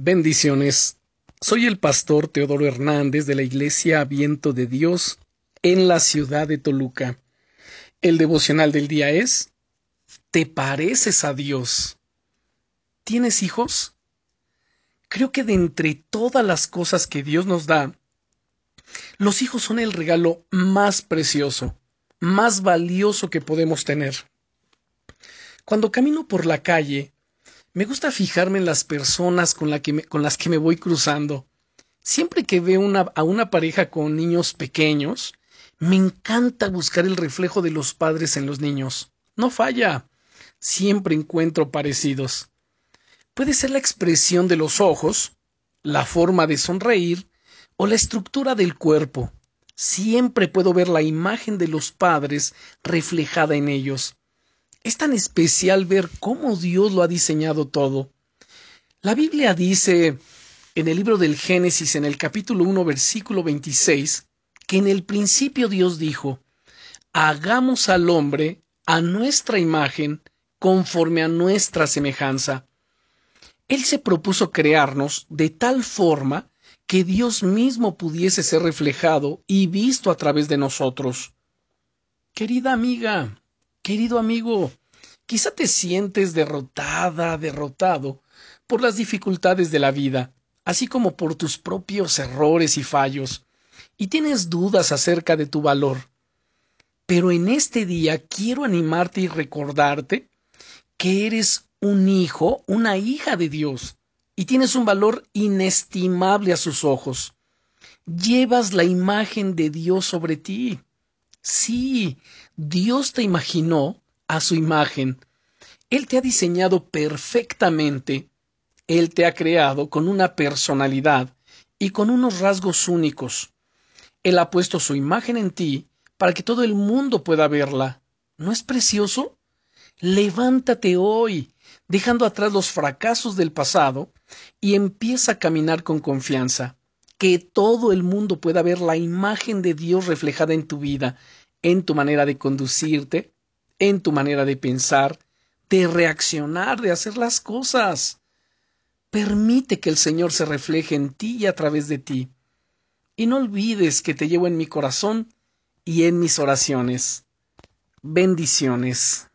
Bendiciones. Soy el pastor Teodoro Hernández de la Iglesia Viento de Dios en la ciudad de Toluca. El devocional del día es ¿Te pareces a Dios? ¿Tienes hijos? Creo que de entre todas las cosas que Dios nos da, los hijos son el regalo más precioso, más valioso que podemos tener. Cuando camino por la calle, me gusta fijarme en las personas con, las que me voy cruzando. Siempre que veo a una pareja con niños pequeños, me encanta buscar el reflejo de los padres en los niños. No falla. Siempre encuentro parecidos. Puede ser la expresión de los ojos, la forma de sonreír o la estructura del cuerpo. Siempre puedo ver la imagen de los padres reflejada en ellos. Es tan especial ver cómo Dios lo ha diseñado todo. La Biblia dice en el libro del Génesis, en el capítulo 1, versículo 26, que en el principio Dios dijo, hagamos al hombre a nuestra imagen, conforme a nuestra semejanza. Él se propuso crearnos de tal forma que Dios mismo pudiese ser reflejado y visto a través de nosotros. Querida amiga, Querido amigo, quizá te sientes derrotada, derrotado por las dificultades de la vida, así como por tus propios errores y fallos, y tienes dudas acerca de tu valor. Pero en este día quiero animarte y recordarte que eres un hijo, una hija de Dios, y tienes un valor inestimable a sus ojos. Llevas la imagen de Dios sobre ti. Sí, Dios te imaginó a su imagen. Él te ha diseñado perfectamente. Él te ha creado con una personalidad y con unos rasgos únicos. Él ha puesto su imagen en ti para que todo el mundo pueda verla. ¿No es precioso? Levántate hoy, dejando atrás los fracasos del pasado, y empieza a caminar con confianza que todo el mundo pueda ver la imagen de Dios reflejada en tu vida, en tu manera de conducirte, en tu manera de pensar, de reaccionar, de hacer las cosas. Permite que el Señor se refleje en ti y a través de ti. Y no olvides que te llevo en mi corazón y en mis oraciones. Bendiciones.